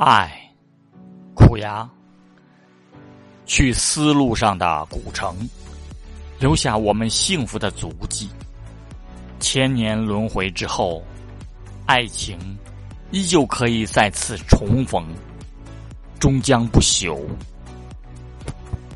爱苦牙去丝路上的古城留下我们幸福的足迹。千年轮回之后爱情依旧可以再次重逢终将不朽。